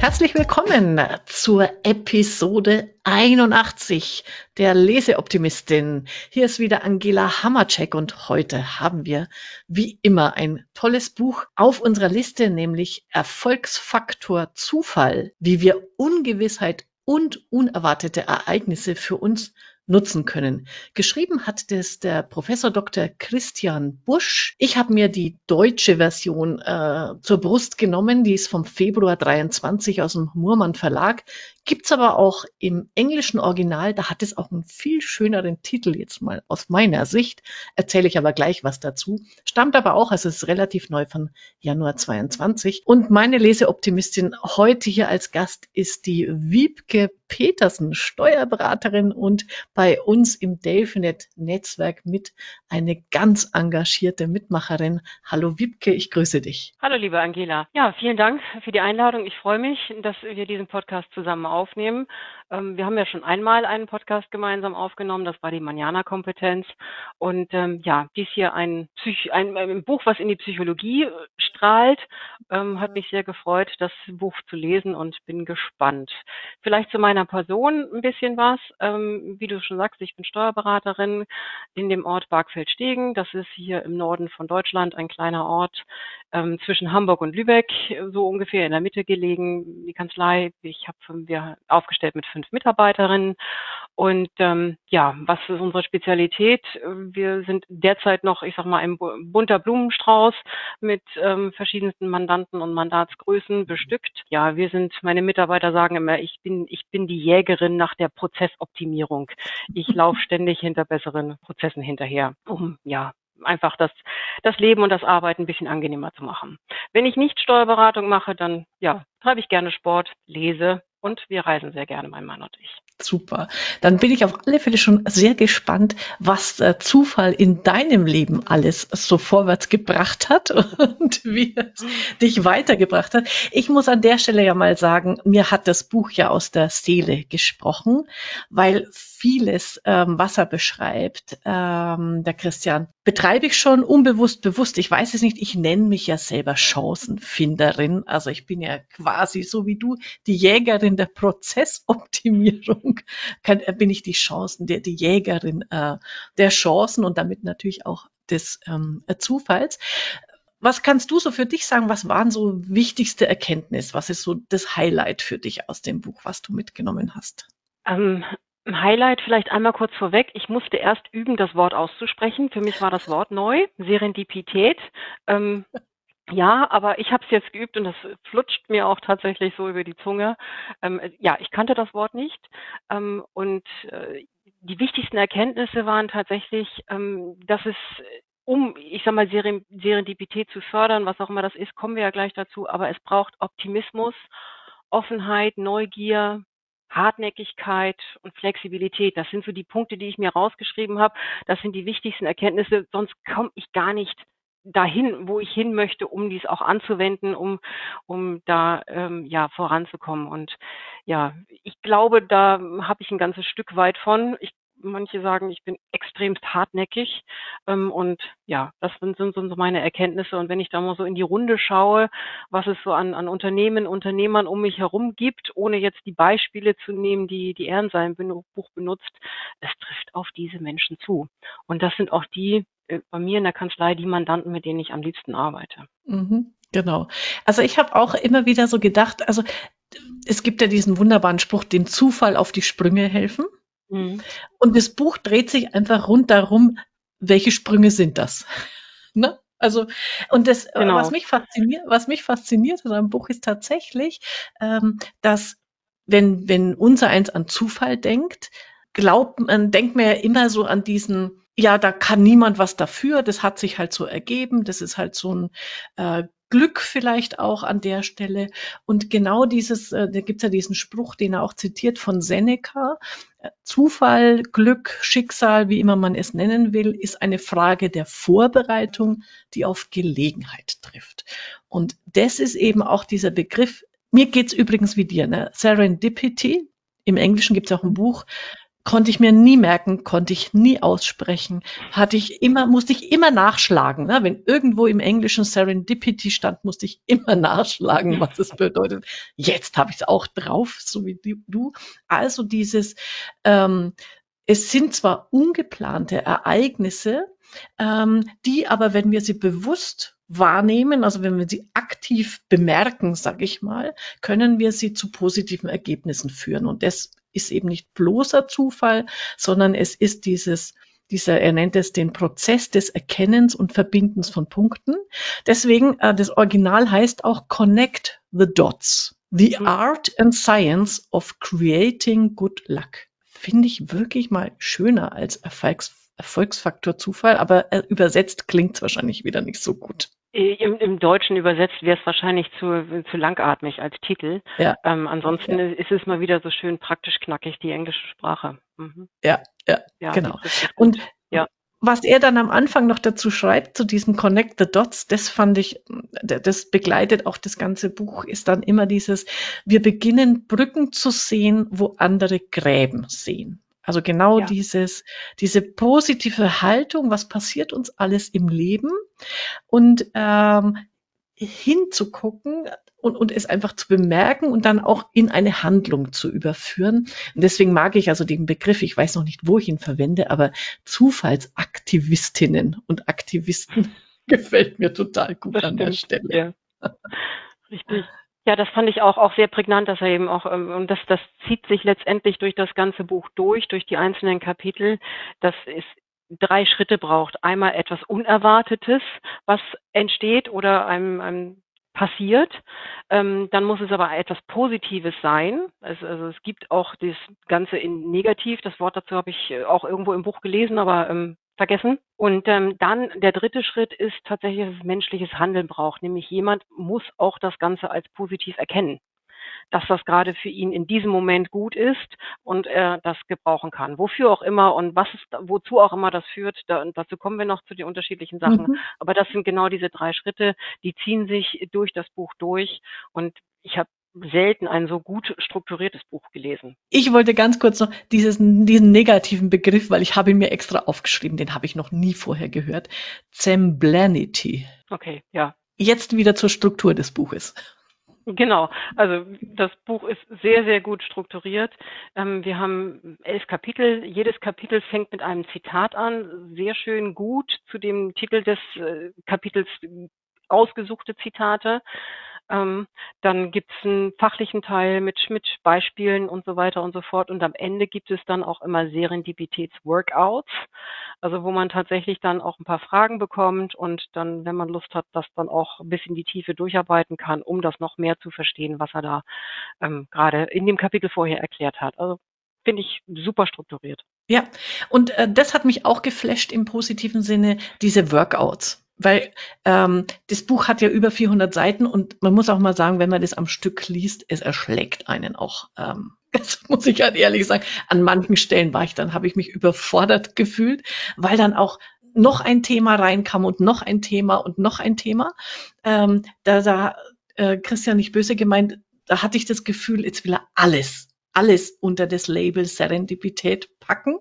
Herzlich willkommen zur Episode 81 der Leseoptimistin. Hier ist wieder Angela Hammercheck und heute haben wir wie immer ein tolles Buch auf unserer Liste, nämlich Erfolgsfaktor Zufall, wie wir Ungewissheit und unerwartete Ereignisse für uns nutzen können. Geschrieben hat das der Professor Dr. Christian Busch. Ich habe mir die deutsche Version äh, zur Brust genommen, die ist vom Februar 23 aus dem Murmann Verlag. Gibt's aber auch im englischen Original, da hat es auch einen viel schöneren Titel jetzt mal aus meiner Sicht. Erzähle ich aber gleich was dazu. Stammt aber auch, also es ist relativ neu von Januar 22. Und meine Leseoptimistin heute hier als Gast ist die Wiebke Petersen, Steuerberaterin und bei uns im Delfinet-Netzwerk mit eine ganz engagierte Mitmacherin. Hallo Wiebke, ich grüße dich. Hallo liebe Angela. Ja, vielen Dank für die Einladung. Ich freue mich, dass wir diesen Podcast zusammen aufnehmen. Ähm, wir haben ja schon einmal einen Podcast gemeinsam aufgenommen, das war die Manjana-Kompetenz. Und ähm, ja, dies hier ein, Psych ein, ein, Buch, was in die Psychologie äh, strahlt, ähm, hat mich sehr gefreut, das Buch zu lesen und bin gespannt. Vielleicht zu meiner Person ein bisschen was. Ähm, wie du schon sagst, ich bin Steuerberaterin in dem Ort Bargfeld-Stegen. Das ist hier im Norden von Deutschland ein kleiner Ort ähm, zwischen Hamburg und Lübeck, so ungefähr in der Mitte gelegen. Die Kanzlei, ich habe wir aufgestellt mit fünf fünf Mitarbeiterinnen. Und ähm, ja, was ist unsere Spezialität? Wir sind derzeit noch, ich sag mal, ein bunter Blumenstrauß mit ähm, verschiedensten Mandanten und Mandatsgrößen bestückt. Ja, wir sind, meine Mitarbeiter sagen immer, ich bin, ich bin die Jägerin nach der Prozessoptimierung. Ich laufe ständig hinter besseren Prozessen hinterher, um ja einfach das, das Leben und das Arbeiten ein bisschen angenehmer zu machen. Wenn ich nicht Steuerberatung mache, dann ja, treibe ich gerne Sport, lese und wir reisen sehr gerne, mein Mann und ich. Super. Dann bin ich auf alle Fälle schon sehr gespannt, was der Zufall in deinem Leben alles so vorwärts gebracht hat und wie es dich weitergebracht hat. Ich muss an der Stelle ja mal sagen, mir hat das Buch ja aus der Seele gesprochen, weil vieles, ähm, was er beschreibt, ähm, der Christian, betreibe ich schon unbewusst, bewusst. Ich weiß es nicht. Ich nenne mich ja selber Chancenfinderin. Also ich bin ja quasi so wie du die Jägerin der Prozessoptimierung. Kann, äh, bin ich die Chancen, der, die Jägerin äh, der Chancen und damit natürlich auch des ähm, Zufalls. Was kannst du so für dich sagen? Was waren so wichtigste Erkenntnisse? Was ist so das Highlight für dich aus dem Buch, was du mitgenommen hast? Ähm, Highlight vielleicht einmal kurz vorweg. Ich musste erst üben, das Wort auszusprechen. Für mich war das Wort neu, Serendipität. Ähm, ja, aber ich habe es jetzt geübt und das flutscht mir auch tatsächlich so über die Zunge. Ähm, ja, ich kannte das Wort nicht. Ähm, und äh, die wichtigsten Erkenntnisse waren tatsächlich, ähm, dass es um, ich sag mal, Serendipität zu fördern, was auch immer das ist, kommen wir ja gleich dazu, aber es braucht Optimismus, Offenheit, Neugier, Hartnäckigkeit und Flexibilität. Das sind so die Punkte, die ich mir rausgeschrieben habe. Das sind die wichtigsten Erkenntnisse. Sonst komme ich gar nicht dahin, wo ich hin möchte, um dies auch anzuwenden, um, um da ähm, ja voranzukommen. Und ja, ich glaube, da habe ich ein ganzes Stück weit von. Ich manche sagen, ich bin extremst hartnäckig. Ähm, und ja, das sind, sind so meine Erkenntnisse. Und wenn ich da mal so in die Runde schaue, was es so an, an Unternehmen, Unternehmern um mich herum gibt, ohne jetzt die Beispiele zu nehmen, die die er in Buch benutzt, es trifft auf diese Menschen zu. Und das sind auch die äh, bei mir in der Kanzlei, die Mandanten, mit denen ich am liebsten arbeite. Mhm, genau. Also ich habe auch immer wieder so gedacht, also es gibt ja diesen wunderbaren Spruch, dem Zufall auf die Sprünge helfen. Mhm. Und das Buch dreht sich einfach rund darum, welche Sprünge sind das? ne? Also, und das, äh, genau. was mich fasziniert, was mich fasziniert in einem Buch ist tatsächlich, ähm, dass wenn, wenn unser eins an Zufall denkt, glaubt man, denkt man ja immer so an diesen, ja, da kann niemand was dafür, das hat sich halt so ergeben, das ist halt so ein äh, Glück vielleicht auch an der Stelle. Und genau dieses, äh, da gibt's ja diesen Spruch, den er auch zitiert von Seneca. Zufall, Glück, Schicksal, wie immer man es nennen will, ist eine Frage der Vorbereitung, die auf Gelegenheit trifft. Und das ist eben auch dieser Begriff. Mir geht's übrigens wie dir, ne? Serendipity. Im Englischen gibt's auch ein Buch, konnte ich mir nie merken, konnte ich nie aussprechen, hatte ich immer, musste ich immer nachschlagen. Ne? Wenn irgendwo im Englischen Serendipity stand, musste ich immer nachschlagen, was es bedeutet. Jetzt habe ich es auch drauf, so wie du. Also dieses, ähm, es sind zwar ungeplante Ereignisse, ähm, die aber, wenn wir sie bewusst wahrnehmen, also wenn wir sie aktiv bemerken, sage ich mal, können wir sie zu positiven Ergebnissen führen. Und das ist eben nicht bloßer Zufall, sondern es ist dieses dieser, er nennt es den Prozess des Erkennens und Verbindens von Punkten. Deswegen, äh, das Original heißt auch Connect the Dots. The mhm. Art and Science of Creating Good Luck. Finde ich wirklich mal schöner als Erfolgs Erfolgsfaktor Zufall, aber äh, übersetzt klingt es wahrscheinlich wieder nicht so gut. Im, Im Deutschen übersetzt wäre es wahrscheinlich zu, zu langatmig als Titel. Ja. Ähm, ansonsten ja. ist es mal wieder so schön praktisch knackig, die englische Sprache. Mhm. Ja, ja, ja, genau. Und ja. was er dann am Anfang noch dazu schreibt, zu diesem Connect the Dots, das fand ich, das begleitet auch das ganze Buch, ist dann immer dieses, wir beginnen Brücken zu sehen, wo andere Gräben sehen. Also genau ja. dieses, diese positive Haltung, was passiert uns alles im Leben und ähm, hinzugucken und, und es einfach zu bemerken und dann auch in eine Handlung zu überführen. Und deswegen mag ich also den Begriff, ich weiß noch nicht, wo ich ihn verwende, aber Zufallsaktivistinnen und Aktivisten gefällt mir total gut das an stimmt, der Stelle. Ja. Richtig. Ja, das fand ich auch, auch sehr prägnant, dass er eben auch, ähm, und das, das zieht sich letztendlich durch das ganze Buch durch, durch die einzelnen Kapitel, dass es drei Schritte braucht. Einmal etwas Unerwartetes, was entsteht oder einem, einem passiert. Ähm, dann muss es aber etwas Positives sein. Also, also, es gibt auch das Ganze in negativ. Das Wort dazu habe ich auch irgendwo im Buch gelesen, aber ähm, vergessen. Und ähm, dann der dritte Schritt ist tatsächlich, dass es menschliches Handeln braucht. Nämlich jemand muss auch das Ganze als positiv erkennen dass das gerade für ihn in diesem Moment gut ist und er das gebrauchen kann. Wofür auch immer und was ist, wozu auch immer das führt, da, dazu kommen wir noch zu den unterschiedlichen Sachen. Mhm. Aber das sind genau diese drei Schritte, die ziehen sich durch das Buch durch und ich habe selten ein so gut strukturiertes Buch gelesen. Ich wollte ganz kurz noch dieses, diesen negativen Begriff, weil ich habe ihn mir extra aufgeschrieben, den habe ich noch nie vorher gehört. Zemblanity. Okay, ja. Jetzt wieder zur Struktur des Buches. Genau, also das Buch ist sehr, sehr gut strukturiert. Ähm, wir haben elf Kapitel. Jedes Kapitel fängt mit einem Zitat an, sehr schön gut zu dem Titel des äh, Kapitels ausgesuchte Zitate. Ähm, dann gibt es einen fachlichen Teil mit, mit Beispielen und so weiter und so fort. Und am Ende gibt es dann auch immer Serendipitäts-Workouts, also wo man tatsächlich dann auch ein paar Fragen bekommt und dann, wenn man Lust hat, das dann auch bis in die Tiefe durcharbeiten kann, um das noch mehr zu verstehen, was er da ähm, gerade in dem Kapitel vorher erklärt hat. Also finde ich super strukturiert. Ja, und äh, das hat mich auch geflasht im positiven Sinne, diese Workouts weil ähm, das Buch hat ja über 400 Seiten und man muss auch mal sagen, wenn man das am Stück liest, es erschlägt einen auch. Ähm, das muss ich halt ehrlich sagen. An manchen Stellen war ich dann, habe ich mich überfordert gefühlt, weil dann auch noch ein Thema reinkam und noch ein Thema und noch ein Thema. Ähm, da da äh, Christian nicht böse gemeint, da hatte ich das Gefühl, jetzt will er alles alles unter das Label Serendipität packen.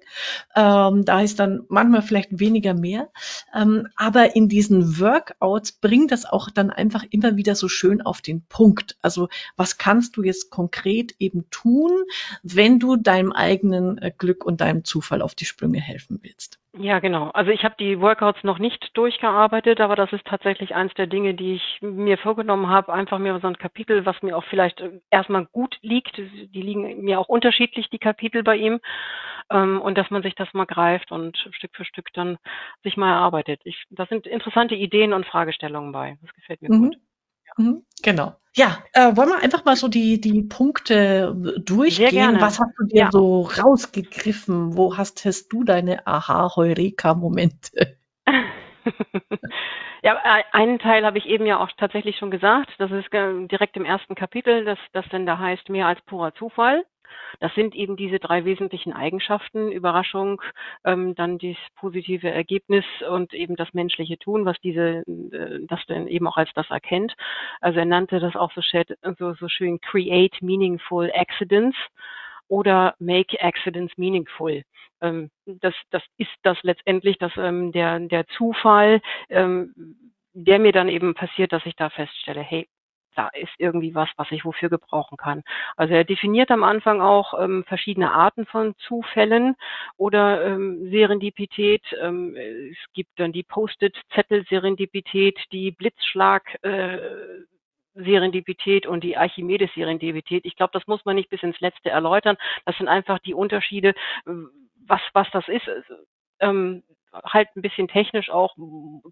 Ähm, da ist dann manchmal vielleicht weniger mehr. Ähm, aber in diesen Workouts bringt das auch dann einfach immer wieder so schön auf den Punkt. Also was kannst du jetzt konkret eben tun, wenn du deinem eigenen äh, Glück und deinem Zufall auf die Sprünge helfen willst? Ja, genau. Also ich habe die Workouts noch nicht durchgearbeitet, aber das ist tatsächlich eins der Dinge, die ich mir vorgenommen habe. Einfach mir so ein Kapitel, was mir auch vielleicht äh, erstmal gut liegt. Die liegen mir auch unterschiedlich, die Kapitel bei ihm. Ähm, und dass man sich das mal greift und Stück für Stück dann sich mal erarbeitet. Ich, da sind interessante Ideen und Fragestellungen bei. Das gefällt mir mhm. gut. Mhm, genau. Ja, äh, wollen wir einfach mal so die, die Punkte durchgehen? Was hast du dir ja. so rausgegriffen? Wo hast, hast du deine Aha-Heureka-Momente? ja, äh, einen Teil habe ich eben ja auch tatsächlich schon gesagt. Das ist äh, direkt im ersten Kapitel, das, das denn da heißt, mehr als purer Zufall. Das sind eben diese drei wesentlichen Eigenschaften, Überraschung, ähm, dann das positive Ergebnis und eben das menschliche Tun, was diese, äh, das dann eben auch als das erkennt. Also er nannte das auch so, so, so schön Create Meaningful Accidents. oder Make Accidents Meaningful. Ähm, das, das ist das letztendlich, dass ähm, der, der Zufall, ähm, der mir dann eben passiert, dass ich da feststelle, hey, da ist irgendwie was, was ich wofür gebrauchen kann. Also er definiert am Anfang auch ähm, verschiedene Arten von Zufällen oder ähm, Serendipität. Ähm, es gibt dann die Post-it-Zettel-Serendipität, die Blitzschlag- äh, Serendipität und die Archimedes-Serendipität. Ich glaube, das muss man nicht bis ins Letzte erläutern. Das sind einfach die Unterschiede, was, was das ist. Ähm, halt ein bisschen technisch auch,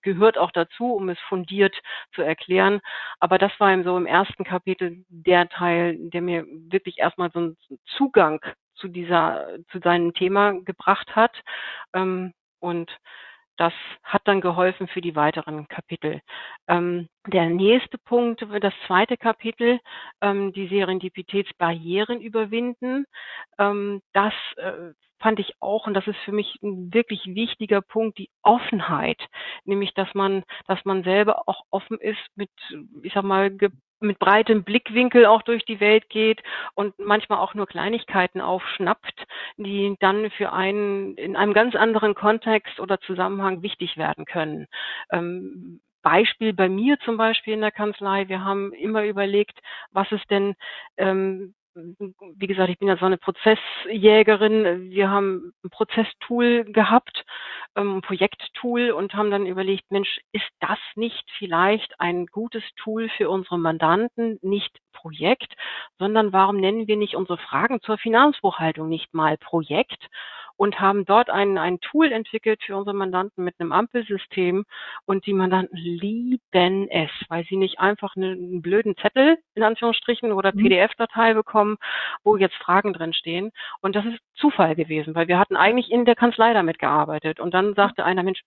gehört auch dazu, um es fundiert zu erklären. Aber das war eben so im ersten Kapitel der Teil, der mir wirklich erstmal so einen Zugang zu dieser, zu seinem Thema gebracht hat. Ähm, und das hat dann geholfen für die weiteren Kapitel. Ähm, der nächste Punkt, das zweite Kapitel, ähm, die Serendipitätsbarrieren überwinden. Ähm, das äh, fand ich auch, und das ist für mich ein wirklich wichtiger Punkt, die Offenheit. Nämlich, dass man, dass man selber auch offen ist mit, ich sag mal, mit breitem Blickwinkel auch durch die Welt geht und manchmal auch nur Kleinigkeiten aufschnappt, die dann für einen in einem ganz anderen Kontext oder Zusammenhang wichtig werden können. Ähm, Beispiel bei mir zum Beispiel in der Kanzlei. Wir haben immer überlegt, was ist denn ähm, wie gesagt, ich bin ja so eine Prozessjägerin. Wir haben ein Prozesstool gehabt, ähm, ein Projekttool und haben dann überlegt, Mensch, ist das nicht vielleicht ein gutes Tool für unsere Mandanten, nicht Projekt, sondern warum nennen wir nicht unsere Fragen zur Finanzbuchhaltung nicht mal Projekt und haben dort ein, ein Tool entwickelt für unsere Mandanten mit einem Ampelsystem und die Mandanten lieben es, weil sie nicht einfach einen blöden Zettel in Anführungsstrichen oder mhm. PDF-Datei bekommen, wo jetzt Fragen drin stehen. Und das ist Zufall gewesen, weil wir hatten eigentlich in der Kanzlei damit gearbeitet und dann sagte einer, Mensch,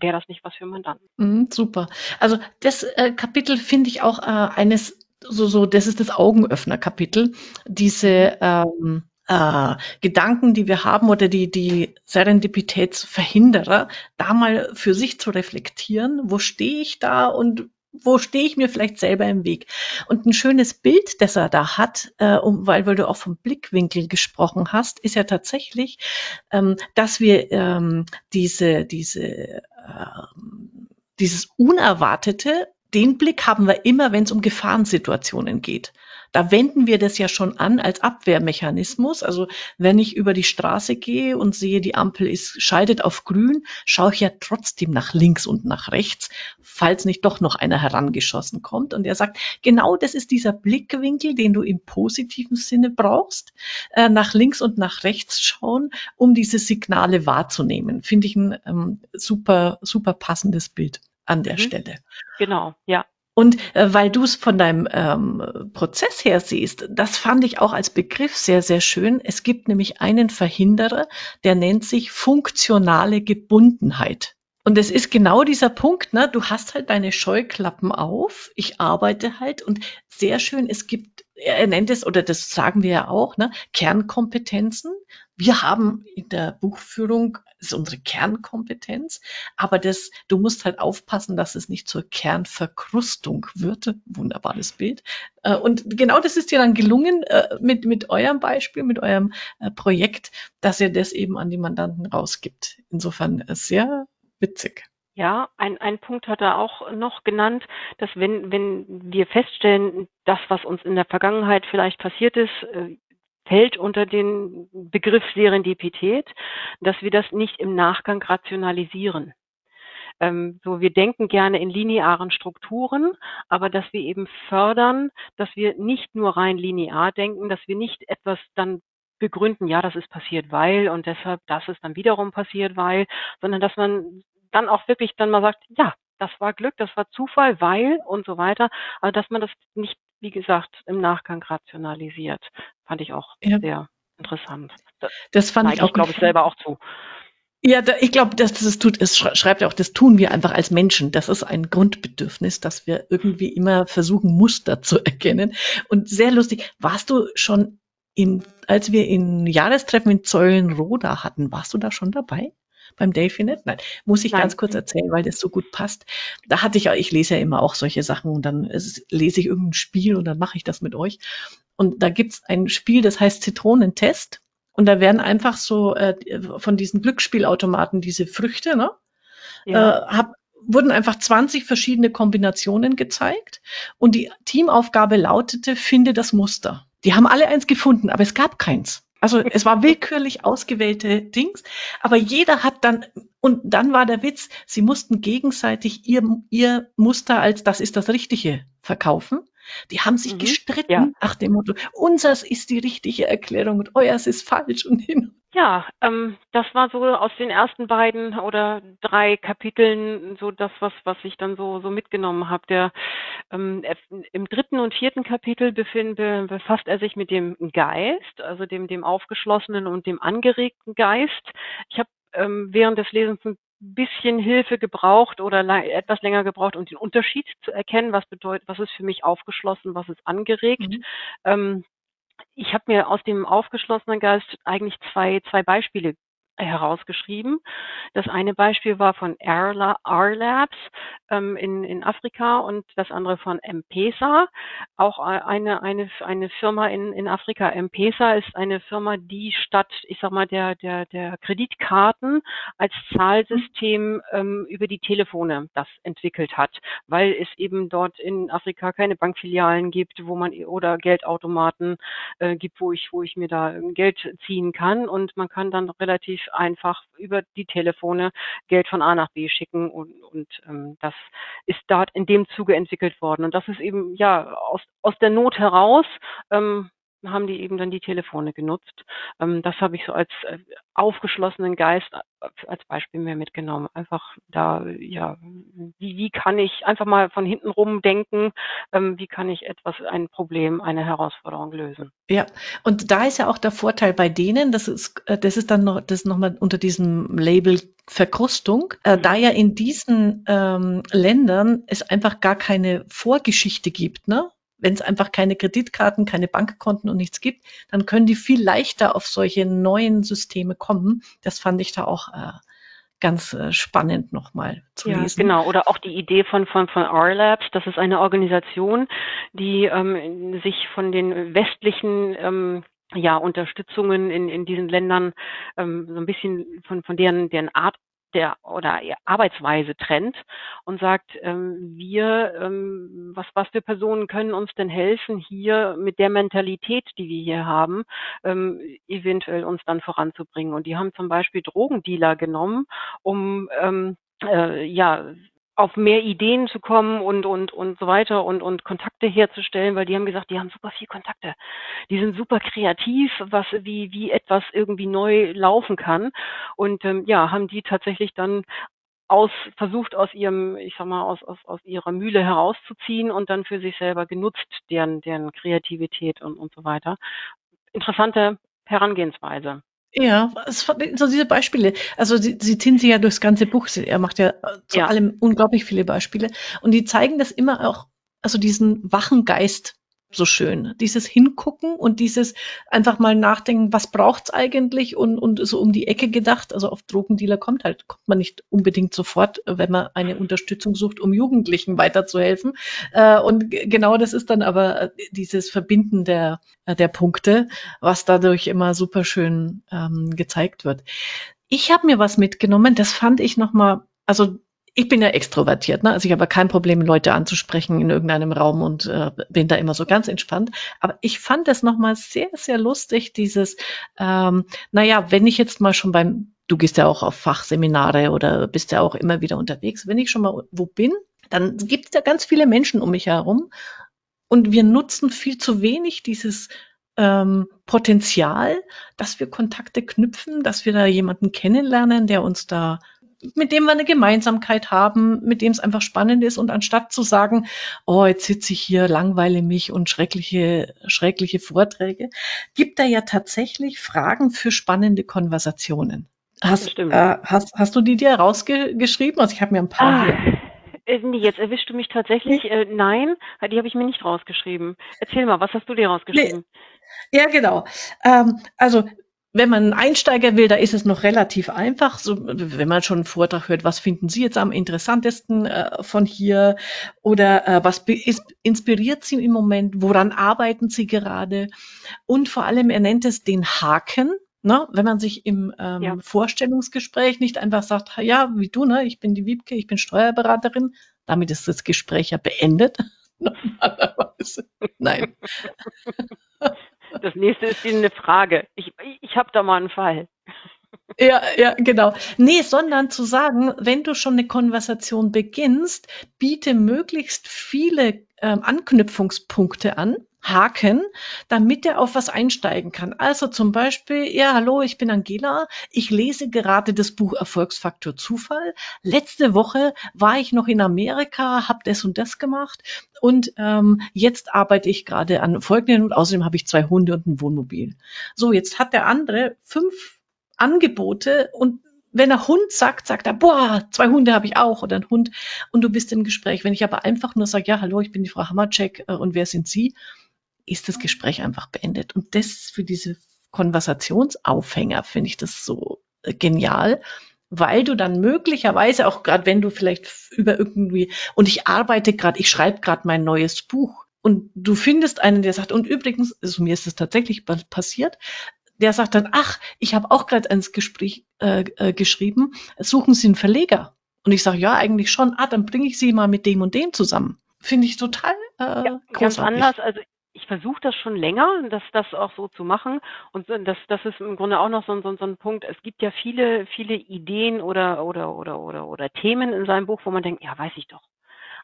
wäre das nicht was für Mandanten. Mhm, super. Also das äh, Kapitel finde ich auch äh, eines so, so, das ist das Augenöffner-Kapitel. Diese ähm, äh, Gedanken, die wir haben oder die, die Serendipitätsverhinderer, da mal für sich zu reflektieren, wo stehe ich da und wo stehe ich mir vielleicht selber im Weg? Und ein schönes Bild, das er da hat, äh, um, weil, weil du auch vom Blickwinkel gesprochen hast, ist ja tatsächlich, ähm, dass wir ähm, diese, diese, äh, dieses Unerwartete, den Blick haben wir immer, wenn es um Gefahrensituationen geht. Da wenden wir das ja schon an als Abwehrmechanismus. Also wenn ich über die Straße gehe und sehe, die Ampel ist, scheidet auf grün, schaue ich ja trotzdem nach links und nach rechts, falls nicht doch noch einer herangeschossen kommt. Und er sagt, genau das ist dieser Blickwinkel, den du im positiven Sinne brauchst, äh, nach links und nach rechts schauen, um diese Signale wahrzunehmen. Finde ich ein ähm, super, super passendes Bild an der mhm. Stelle. Genau, ja. Und äh, weil du es von deinem ähm, Prozess her siehst, das fand ich auch als Begriff sehr, sehr schön. Es gibt nämlich einen Verhinderer, der nennt sich funktionale Gebundenheit. Und es ist genau dieser Punkt, ne? Du hast halt deine Scheuklappen auf. Ich arbeite halt und sehr schön. Es gibt, er nennt es, oder das sagen wir ja auch, ne? Kernkompetenzen. Wir haben in der Buchführung, ist unsere Kernkompetenz, aber das, du musst halt aufpassen, dass es nicht zur Kernverkrustung wird. Wunderbares Bild. Äh, und genau das ist dir dann gelungen äh, mit, mit eurem Beispiel, mit eurem äh, Projekt, dass ihr das eben an die Mandanten rausgibt. Insofern sehr witzig. Ja, ein, ein Punkt hat er auch noch genannt, dass wenn, wenn wir feststellen, das, was uns in der Vergangenheit vielleicht passiert ist, fällt unter den Begriff Serendipität, dass wir das nicht im Nachgang rationalisieren. Ähm, so, wir denken gerne in linearen Strukturen, aber dass wir eben fördern, dass wir nicht nur rein linear denken, dass wir nicht etwas dann begründen, ja, das ist passiert, weil und deshalb, das ist dann wiederum passiert, weil, sondern dass man dann auch wirklich dann mal sagt, ja, das war Glück, das war Zufall, weil und so weiter, aber dass man das nicht, wie gesagt, im Nachgang rationalisiert, fand ich auch ja. sehr interessant. Das, das fand ich auch, glaube ich, selber auch zu. Ja, da, ich glaube, dass das tut, es schreibt ja auch, das tun wir einfach als Menschen. Das ist ein Grundbedürfnis, dass wir irgendwie immer versuchen, Muster zu erkennen. Und sehr lustig, warst du schon in, als wir in Jahrestreffen in Zeulenroda hatten, warst du da schon dabei? Beim Delphinet? Nein, muss ich Nein. ganz kurz erzählen, weil das so gut passt. Da hatte ich, ich lese ja immer auch solche Sachen und dann lese ich irgendein Spiel und dann mache ich das mit euch. Und da gibt's ein Spiel, das heißt Zitronentest. Und da werden einfach so äh, von diesen Glücksspielautomaten diese Früchte, ne? Ja. Äh, hab, wurden einfach 20 verschiedene Kombinationen gezeigt. Und die Teamaufgabe lautete, finde das Muster. Die haben alle eins gefunden, aber es gab keins. Also es war willkürlich ausgewählte Dings, aber jeder hat dann, und dann war der Witz, sie mussten gegenseitig ihr, ihr Muster als das ist das Richtige verkaufen. Die haben sich mhm, gestritten ja. nach dem Motto, unseres ist die richtige Erklärung und euers ist falsch und hin. Ja, ähm, das war so aus den ersten beiden oder drei Kapiteln so das, was, was ich dann so, so mitgenommen habe. Der ähm, im dritten und vierten Kapitel befind, befasst er sich mit dem Geist, also dem, dem aufgeschlossenen und dem angeregten Geist. Ich habe ähm, während des Lesens ein bisschen Hilfe gebraucht oder etwas länger gebraucht, um den Unterschied zu erkennen, was bedeutet, was ist für mich aufgeschlossen, was ist angeregt. Mhm. Ähm, ich habe mir aus dem aufgeschlossenen Geist eigentlich zwei, zwei Beispiele herausgeschrieben. Das eine Beispiel war von R-Labs ähm, in, in Afrika und das andere von M-Pesa, auch eine, eine, eine Firma in, in Afrika. M-Pesa ist eine Firma, die statt, ich sag mal, der, der, der Kreditkarten als Zahlsystem ähm, über die Telefone das entwickelt hat, weil es eben dort in Afrika keine Bankfilialen gibt, wo man oder Geldautomaten äh, gibt, wo ich, wo ich mir da Geld ziehen kann und man kann dann relativ einfach über die Telefone Geld von A nach B schicken und, und ähm, das ist dort in dem Zuge entwickelt worden. Und das ist eben ja aus, aus der Not heraus ähm, haben die eben dann die Telefone genutzt. Ähm, das habe ich so als äh, aufgeschlossenen Geist äh, als Beispiel mir mitgenommen. Einfach da, ja, wie, wie kann ich einfach mal von hinten rum denken, ähm, wie kann ich etwas, ein Problem, eine Herausforderung lösen. Ja, und da ist ja auch der Vorteil bei denen, das ist, äh, das ist dann noch, das nochmal unter diesem Label Verkrustung, äh, da ja in diesen ähm, Ländern es einfach gar keine Vorgeschichte gibt, ne? Wenn es einfach keine Kreditkarten, keine Bankkonten und nichts gibt, dann können die viel leichter auf solche neuen Systeme kommen. Das fand ich da auch äh, ganz äh, spannend nochmal zu ja, lesen. Genau, oder auch die Idee von, von, von R-Labs, das ist eine Organisation, die ähm, sich von den westlichen ähm, ja, Unterstützungen in, in diesen Ländern ähm, so ein bisschen von, von deren, deren Art der oder Arbeitsweise trennt und sagt, ähm, wir, ähm, was, was für Personen können uns denn helfen, hier mit der Mentalität, die wir hier haben, ähm, eventuell uns dann voranzubringen. Und die haben zum Beispiel Drogendealer genommen, um ähm, äh, ja auf mehr Ideen zu kommen und und und so weiter und und Kontakte herzustellen, weil die haben gesagt, die haben super viel Kontakte. Die sind super kreativ, was wie wie etwas irgendwie neu laufen kann und ähm, ja, haben die tatsächlich dann aus versucht aus ihrem ich sag mal aus aus aus ihrer Mühle herauszuziehen und dann für sich selber genutzt deren deren Kreativität und und so weiter. Interessante Herangehensweise. Ja, so diese Beispiele. Also sie, sie ziehen sie ja durchs ganze Buch. Er macht ja zu ja. allem unglaublich viele Beispiele. Und die zeigen das immer auch, also diesen wachen Geist so schön. Dieses Hingucken und dieses einfach mal nachdenken, was braucht's eigentlich und, und so um die Ecke gedacht. Also auf Drogendealer kommt halt, kommt man nicht unbedingt sofort, wenn man eine Unterstützung sucht, um Jugendlichen weiterzuhelfen. Äh, und genau das ist dann aber äh, dieses Verbinden der, äh, der Punkte, was dadurch immer super schön ähm, gezeigt wird. Ich habe mir was mitgenommen, das fand ich nochmal, also ich bin ja extrovertiert, ne? also ich habe kein Problem, Leute anzusprechen in irgendeinem Raum und äh, bin da immer so ganz entspannt. Aber ich fand es nochmal sehr, sehr lustig, dieses, ähm, naja, wenn ich jetzt mal schon beim, du gehst ja auch auf Fachseminare oder bist ja auch immer wieder unterwegs, wenn ich schon mal wo bin, dann gibt es ja ganz viele Menschen um mich herum und wir nutzen viel zu wenig dieses ähm, Potenzial, dass wir Kontakte knüpfen, dass wir da jemanden kennenlernen, der uns da mit dem wir eine Gemeinsamkeit haben, mit dem es einfach spannend ist und anstatt zu sagen, oh, jetzt sitze ich hier, langweile mich und schreckliche, schreckliche Vorträge, gibt er ja tatsächlich Fragen für spannende Konversationen. Hast, äh, hast, hast du die dir rausgeschrieben? Also ich habe mir ein paar ah. hier. Äh, jetzt erwischst du mich tatsächlich. Äh, nein, die habe ich mir nicht rausgeschrieben. Erzähl mal, was hast du dir rausgeschrieben? Nee. Ja, genau. Ähm, also wenn man einen Einsteiger will, da ist es noch relativ einfach. So, wenn man schon einen Vortrag hört, was finden Sie jetzt am interessantesten äh, von hier? Oder äh, was ist, inspiriert Sie im Moment? Woran arbeiten Sie gerade? Und vor allem, er nennt es den Haken. Ne? Wenn man sich im ähm, ja. Vorstellungsgespräch nicht einfach sagt, ja, wie du, ne, ich bin die Wiebke, ich bin Steuerberaterin, damit ist das Gespräch ja beendet. Normalerweise. Nein. Das nächste ist Ihnen eine Frage. Ich, ich habe da mal einen Fall. Ja, ja, genau. Nee, sondern zu sagen, wenn du schon eine Konversation beginnst, biete möglichst viele ähm, Anknüpfungspunkte an, Haken, damit er auf was einsteigen kann. Also zum Beispiel, ja, hallo, ich bin Angela. Ich lese gerade das Buch Erfolgsfaktor Zufall. Letzte Woche war ich noch in Amerika, habe das und das gemacht und ähm, jetzt arbeite ich gerade an folgenden und außerdem habe ich zwei Hunde und ein Wohnmobil. So, jetzt hat der andere fünf Angebote und wenn er Hund sagt, sagt er, boah, zwei Hunde habe ich auch oder ein Hund und du bist im Gespräch. Wenn ich aber einfach nur sage, ja, hallo, ich bin die Frau Hammercheck äh, und wer sind Sie? Ist das Gespräch einfach beendet. Und das für diese Konversationsaufhänger finde ich das so äh, genial, weil du dann möglicherweise auch gerade wenn du vielleicht über irgendwie und ich arbeite gerade, ich schreibe gerade mein neues Buch und du findest einen, der sagt und übrigens, also mir ist es tatsächlich passiert, der sagt dann, ach, ich habe auch gerade ins Gespräch äh, äh, geschrieben, suchen Sie einen Verleger? Und ich sage, ja, eigentlich schon. Ah, dann bringe ich Sie mal mit dem und dem zusammen. Finde ich total äh, ja, großartig. Ganz anders. Also ich versuche das schon länger, das, das auch so zu machen. Und das, das ist im Grunde auch noch so, so, so ein Punkt. Es gibt ja viele, viele Ideen oder, oder, oder, oder, oder Themen in seinem Buch, wo man denkt, ja, weiß ich doch.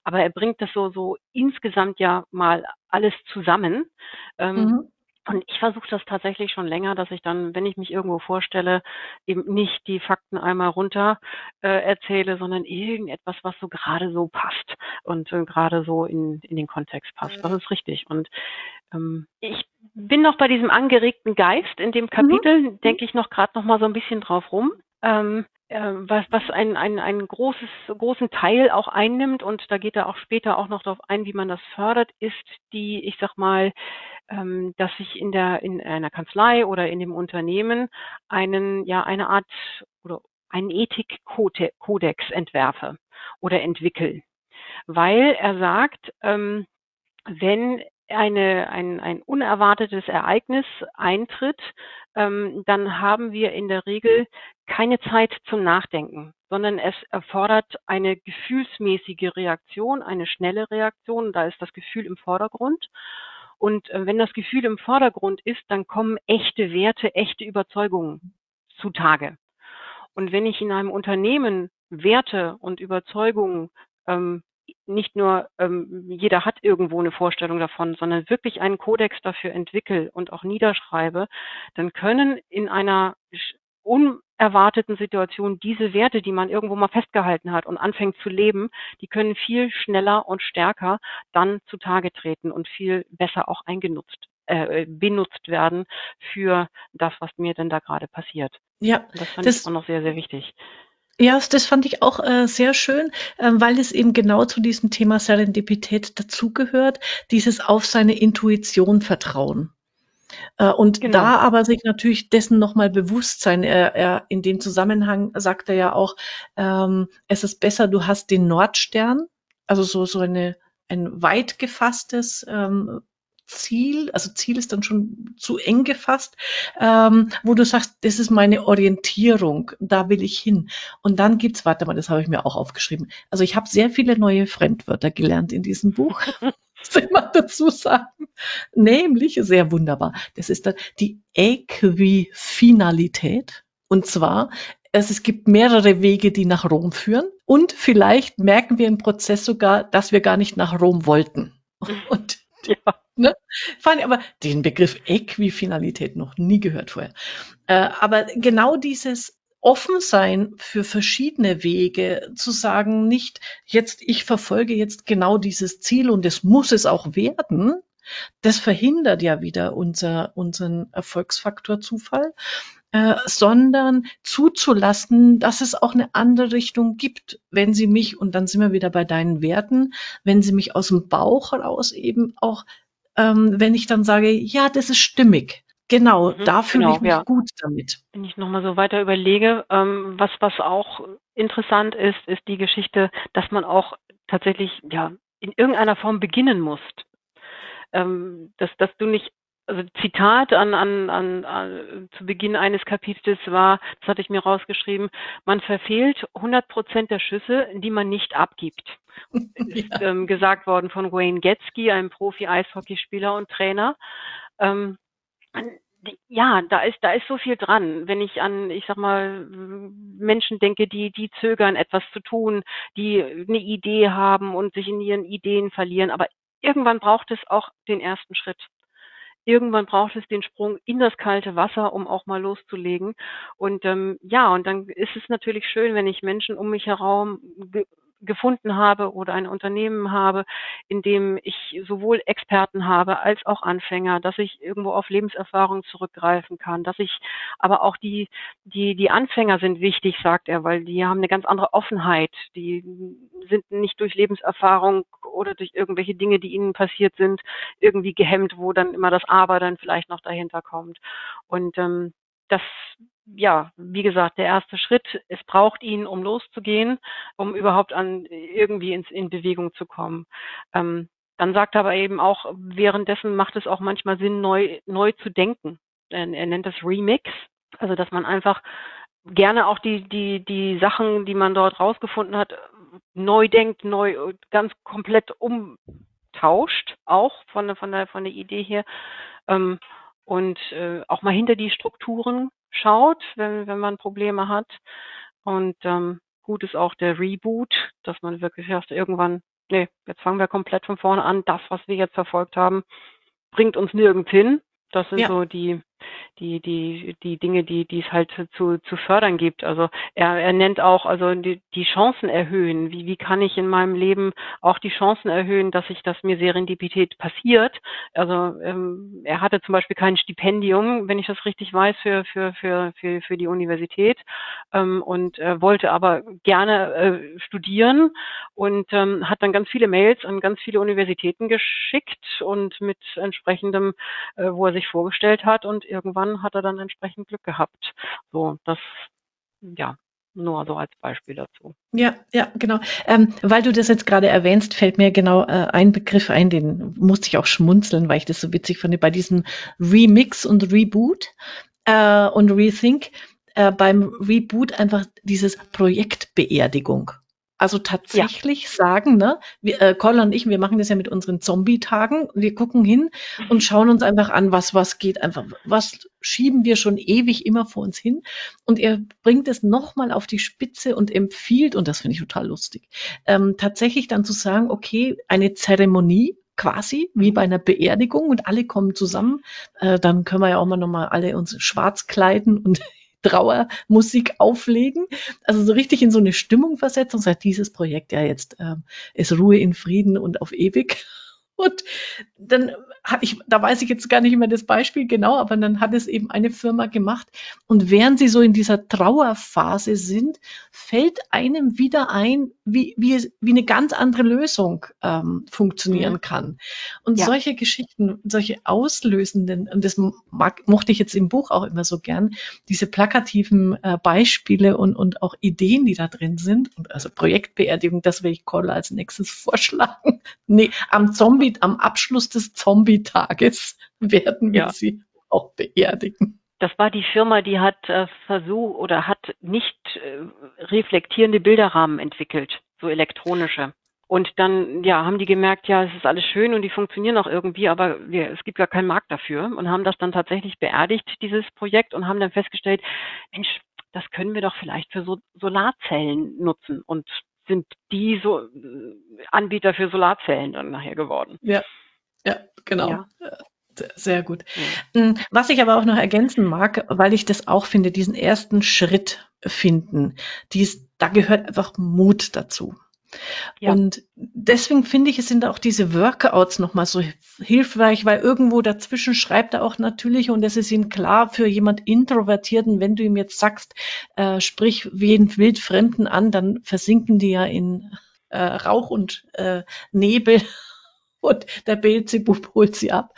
Aber er bringt das so, so insgesamt ja mal alles zusammen. Ähm, mhm. Und ich versuche das tatsächlich schon länger, dass ich dann, wenn ich mich irgendwo vorstelle, eben nicht die Fakten einmal runter äh, erzähle, sondern irgendetwas, was so gerade so passt und äh, gerade so in, in den Kontext passt. Das ist richtig. Und ähm, ich bin noch bei diesem angeregten Geist in dem Kapitel, mhm. denke ich noch gerade noch mal so ein bisschen drauf rum. Ähm, äh, was, was ein, ein, ein großes, großen Teil auch einnimmt und da geht er auch später auch noch darauf ein, wie man das fördert, ist die, ich sag mal, ähm, dass ich in der in einer Kanzlei oder in dem Unternehmen einen ja eine Art oder einen Ethikkodex entwerfe oder entwickle, weil er sagt, ähm, wenn eine, ein, ein unerwartetes Ereignis eintritt, ähm, dann haben wir in der Regel keine Zeit zum Nachdenken, sondern es erfordert eine gefühlsmäßige Reaktion, eine schnelle Reaktion. Da ist das Gefühl im Vordergrund. Und äh, wenn das Gefühl im Vordergrund ist, dann kommen echte Werte, echte Überzeugungen zutage. Und wenn ich in einem Unternehmen Werte und Überzeugungen ähm, nicht nur ähm, jeder hat irgendwo eine Vorstellung davon, sondern wirklich einen Kodex dafür entwickle und auch niederschreibe, dann können in einer unerwarteten Situation diese Werte, die man irgendwo mal festgehalten hat und anfängt zu leben, die können viel schneller und stärker dann zutage treten und viel besser auch eingenutzt äh, benutzt werden für das, was mir denn da gerade passiert. Ja, das fand das, ich auch noch sehr, sehr wichtig. Ja, das fand ich auch äh, sehr schön, äh, weil es eben genau zu diesem Thema Serendipität dazugehört, dieses auf seine Intuition vertrauen. Äh, und genau. da aber sich natürlich dessen nochmal bewusst sein. Er, er, in dem Zusammenhang sagt er ja auch, ähm, es ist besser, du hast den Nordstern, also so, so eine, ein weit gefasstes ähm, Ziel, also Ziel ist dann schon zu eng gefasst, ähm, wo du sagst, das ist meine Orientierung, da will ich hin. Und dann gibt's, warte mal, das habe ich mir auch aufgeschrieben. Also ich habe sehr viele neue Fremdwörter gelernt in diesem Buch. soll ich mal dazu sagen. Nämlich, sehr wunderbar, das ist dann die Äquifinalität. Und zwar, es, gibt mehrere Wege, die nach Rom führen. Und vielleicht merken wir im Prozess sogar, dass wir gar nicht nach Rom wollten. Und ja. Ne? Fand aber den Begriff Äquifinalität noch nie gehört vorher. Äh, aber genau dieses offen sein für verschiedene Wege, zu sagen, nicht jetzt, ich verfolge jetzt genau dieses Ziel und es muss es auch werden, das verhindert ja wieder unser, unseren Erfolgsfaktor Zufall, äh, sondern zuzulassen, dass es auch eine andere Richtung gibt, wenn sie mich, und dann sind wir wieder bei deinen Werten, wenn sie mich aus dem Bauch heraus eben auch, ähm, wenn ich dann sage, ja, das ist stimmig, Genau, mhm, da fühle genau, ich mich ja. gut damit. Wenn ich nochmal so weiter überlege, ähm, was, was auch interessant ist, ist die Geschichte, dass man auch tatsächlich ja in irgendeiner Form beginnen musst. Ähm, dass, dass du nicht also Zitat an, an, an, an zu Beginn eines Kapitels war, das hatte ich mir rausgeschrieben, man verfehlt 100 Prozent der Schüsse, die man nicht abgibt. Ist ja. ähm, gesagt worden von Wayne Getzky, einem Profi-Eishockeyspieler und Trainer. Ähm, ja, da ist, da ist so viel dran. Wenn ich an, ich sag mal, Menschen denke, die, die zögern, etwas zu tun, die eine Idee haben und sich in ihren Ideen verlieren. Aber irgendwann braucht es auch den ersten Schritt irgendwann braucht es den Sprung in das kalte Wasser, um auch mal loszulegen. Und ähm, ja, und dann ist es natürlich schön, wenn ich Menschen um mich herum gefunden habe oder ein Unternehmen habe, in dem ich sowohl Experten habe als auch Anfänger, dass ich irgendwo auf Lebenserfahrung zurückgreifen kann, dass ich aber auch die, die, die Anfänger sind wichtig, sagt er, weil die haben eine ganz andere Offenheit. Die sind nicht durch Lebenserfahrung oder durch irgendwelche Dinge, die ihnen passiert sind, irgendwie gehemmt, wo dann immer das Aber dann vielleicht noch dahinter kommt. Und ähm, das ja, wie gesagt, der erste Schritt, es braucht ihn, um loszugehen, um überhaupt an irgendwie ins, in Bewegung zu kommen. Ähm, dann sagt er aber eben auch, währenddessen macht es auch manchmal Sinn, neu, neu zu denken. Er, er nennt das Remix, also dass man einfach gerne auch die, die, die Sachen, die man dort rausgefunden hat, neu denkt, neu, ganz komplett umtauscht, auch von, der von, der, von der Idee her. Ähm, und äh, auch mal hinter die Strukturen schaut, wenn, wenn man Probleme hat. Und ähm, gut ist auch der Reboot, dass man wirklich erst irgendwann, nee, jetzt fangen wir komplett von vorne an. Das, was wir jetzt verfolgt haben, bringt uns nirgends hin. Das sind ja. so die die, die, die Dinge, die, die es halt zu, zu fördern gibt. Also er, er nennt auch, also die, die Chancen erhöhen. Wie, wie kann ich in meinem Leben auch die Chancen erhöhen, dass ich, dass mir Serendipität passiert? Also ähm, er hatte zum Beispiel kein Stipendium, wenn ich das richtig weiß, für, für, für, für, für die Universität ähm, und äh, wollte aber gerne äh, studieren und ähm, hat dann ganz viele Mails an ganz viele Universitäten geschickt und mit entsprechendem, äh, wo er sich vorgestellt hat und irgendwann hat er dann entsprechend Glück gehabt. So, das, ja, nur so als Beispiel dazu. Ja, ja, genau. Ähm, weil du das jetzt gerade erwähnst, fällt mir genau äh, ein Begriff ein, den musste ich auch schmunzeln, weil ich das so witzig fand, bei diesem Remix und Reboot äh, und Rethink. Äh, beim Reboot einfach dieses Projektbeerdigung. Also tatsächlich ja. sagen, ne, wir, äh, Colin und ich, wir machen das ja mit unseren Zombie-Tagen. Wir gucken hin und mhm. schauen uns einfach an, was was geht. Einfach, was schieben wir schon ewig immer vor uns hin. Und er bringt es nochmal auf die Spitze und empfiehlt, und das finde ich total lustig, ähm, tatsächlich dann zu sagen, okay, eine Zeremonie, quasi wie bei einer Beerdigung und alle kommen zusammen. Äh, dann können wir ja auch mal nochmal alle uns schwarz kleiden und Trauermusik auflegen. Also so richtig in so eine Stimmung versetzen. Und sagt, dieses Projekt ja jetzt äh, ist Ruhe in Frieden und auf ewig. Und dann habe ich, da weiß ich jetzt gar nicht mehr das Beispiel genau, aber dann hat es eben eine Firma gemacht. Und während sie so in dieser Trauerphase sind, fällt einem wieder ein, wie, wie, wie eine ganz andere Lösung ähm, funktionieren mhm. kann. Und ja. solche Geschichten, solche auslösenden, und das mag, mochte ich jetzt im Buch auch immer so gern, diese plakativen äh, Beispiele und, und auch Ideen, die da drin sind. Und also Projektbeerdigung, das will ich Call als nächstes vorschlagen. nee, am Zombie am Abschluss des Zombie-Tages werden wir ja. sie auch beerdigen. Das war die Firma, die hat äh, versucht oder hat nicht äh, reflektierende Bilderrahmen entwickelt, so elektronische. Und dann, ja, haben die gemerkt, ja, es ist alles schön und die funktionieren auch irgendwie, aber wir, es gibt gar keinen Markt dafür und haben das dann tatsächlich beerdigt, dieses Projekt, und haben dann festgestellt, Mensch, das können wir doch vielleicht für so Solarzellen nutzen. Und sind die so äh, Anbieter für Solarzellen dann nachher geworden. Ja, ja, genau. Ja. Sehr gut. Ja. Hm, was ich aber auch noch ergänzen mag, weil ich das auch finde, diesen ersten Schritt finden, dies, da gehört einfach Mut dazu. Ja. Und deswegen finde ich, es sind auch diese Workouts nochmal so hilfreich, weil irgendwo dazwischen schreibt er auch natürlich, und es ist ihm klar für jemand Introvertierten, wenn du ihm jetzt sagst, äh, sprich wen Wildfremden an, dann versinken die ja in äh, Rauch und äh, Nebel und der Beelzebub holt sie ab.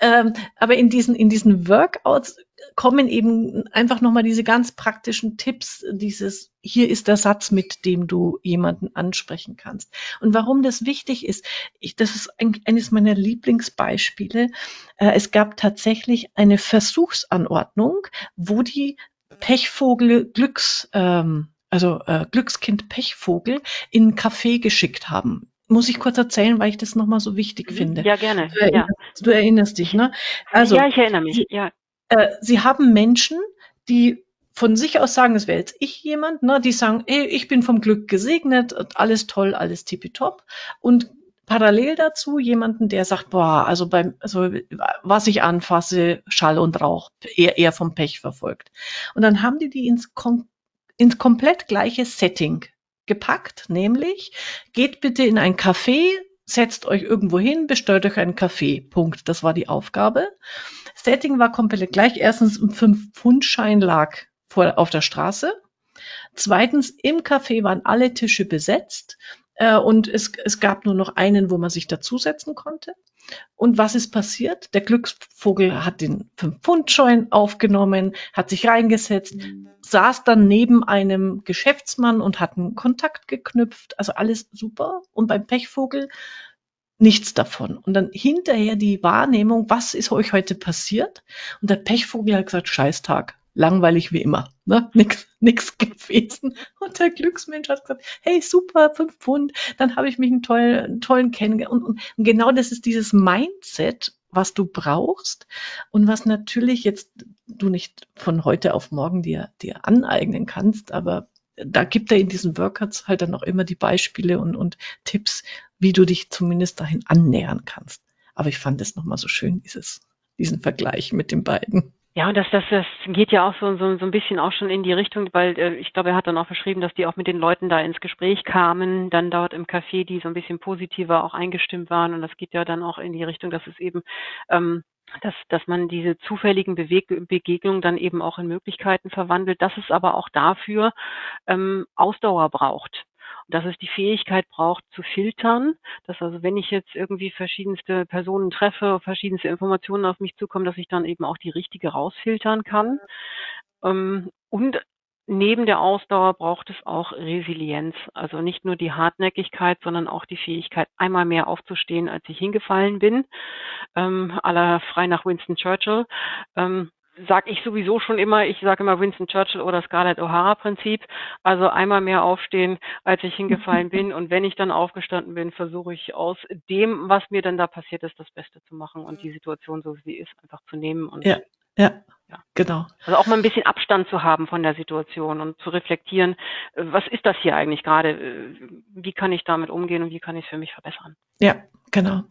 Ähm, aber in diesen, in diesen Workouts kommen eben einfach nochmal diese ganz praktischen Tipps, dieses, hier ist der Satz, mit dem du jemanden ansprechen kannst. Und warum das wichtig ist, ich, das ist ein, eines meiner Lieblingsbeispiele. Äh, es gab tatsächlich eine Versuchsanordnung, wo die Pechvogel Glücks, ähm, also äh, Glückskind Pechvogel in ein Café geschickt haben muss ich kurz erzählen, weil ich das nochmal so wichtig mhm. finde. Ja, gerne. Du erinnerst, ja. du erinnerst dich, ne? Also, ja, ich erinnere mich. Ja. Äh, sie haben Menschen, die von sich aus sagen, es wäre jetzt ich jemand, ne, die sagen, ey, ich bin vom Glück gesegnet, alles toll, alles tippitopp. Und parallel dazu jemanden, der sagt, boah, also beim, also was ich anfasse, Schall und Rauch, eher, eher vom Pech verfolgt. Und dann haben die die ins, ins komplett gleiche Setting gepackt, nämlich geht bitte in ein Café, setzt euch irgendwo hin, bestellt euch einen Kaffee. Punkt. Das war die Aufgabe. Setting war komplett gleich. Erstens, ein 5-Pfund-Schein lag vor, auf der Straße. Zweitens, im Café waren alle Tische besetzt äh, und es, es gab nur noch einen, wo man sich dazusetzen konnte. Und was ist passiert? Der Glücksvogel hat den 5-Pfund-Schein aufgenommen, hat sich reingesetzt, saß dann neben einem Geschäftsmann und hat einen Kontakt geknüpft. Also alles super. Und beim Pechvogel nichts davon. Und dann hinterher die Wahrnehmung, was ist euch heute passiert? Und der Pechvogel hat gesagt, Scheißtag langweilig wie immer. Ne? Nix, nix gewesen. Und der Glücksmensch hat gesagt, hey, super, fünf Pfund, dann habe ich mich einen tollen, einen tollen kennengelernt. Und, und, und genau das ist dieses Mindset, was du brauchst und was natürlich jetzt du nicht von heute auf morgen dir, dir aneignen kannst, aber da gibt er in diesen Workouts halt dann auch immer die Beispiele und, und Tipps, wie du dich zumindest dahin annähern kannst. Aber ich fand es nochmal so schön, dieses, diesen Vergleich mit den beiden. Ja, und das, das, das geht ja auch so, so, so ein bisschen auch schon in die Richtung, weil äh, ich glaube, er hat dann auch beschrieben, dass die auch mit den Leuten da ins Gespräch kamen, dann dort im Café, die so ein bisschen positiver auch eingestimmt waren. Und das geht ja dann auch in die Richtung, dass es eben, ähm, dass, dass man diese zufälligen Beweg Begegnungen dann eben auch in Möglichkeiten verwandelt, dass es aber auch dafür ähm, Ausdauer braucht dass es die Fähigkeit braucht zu filtern, dass also wenn ich jetzt irgendwie verschiedenste Personen treffe, verschiedenste Informationen auf mich zukommen, dass ich dann eben auch die richtige rausfiltern kann. Ähm, und neben der Ausdauer braucht es auch Resilienz. Also nicht nur die Hartnäckigkeit, sondern auch die Fähigkeit, einmal mehr aufzustehen, als ich hingefallen bin. Ähm, aller frei nach Winston Churchill. Ähm, sage ich sowieso schon immer, ich sage immer Winston Churchill oder Scarlett O'Hara Prinzip. Also einmal mehr aufstehen, als ich hingefallen bin. Und wenn ich dann aufgestanden bin, versuche ich aus dem, was mir dann da passiert ist, das Beste zu machen und die Situation, so wie sie ist, einfach zu nehmen. Und ja, ja. Ja. Genau. Also auch mal ein bisschen Abstand zu haben von der Situation und zu reflektieren, äh, was ist das hier eigentlich gerade? Äh, wie kann ich damit umgehen und wie kann ich es für mich verbessern? Ja, genau.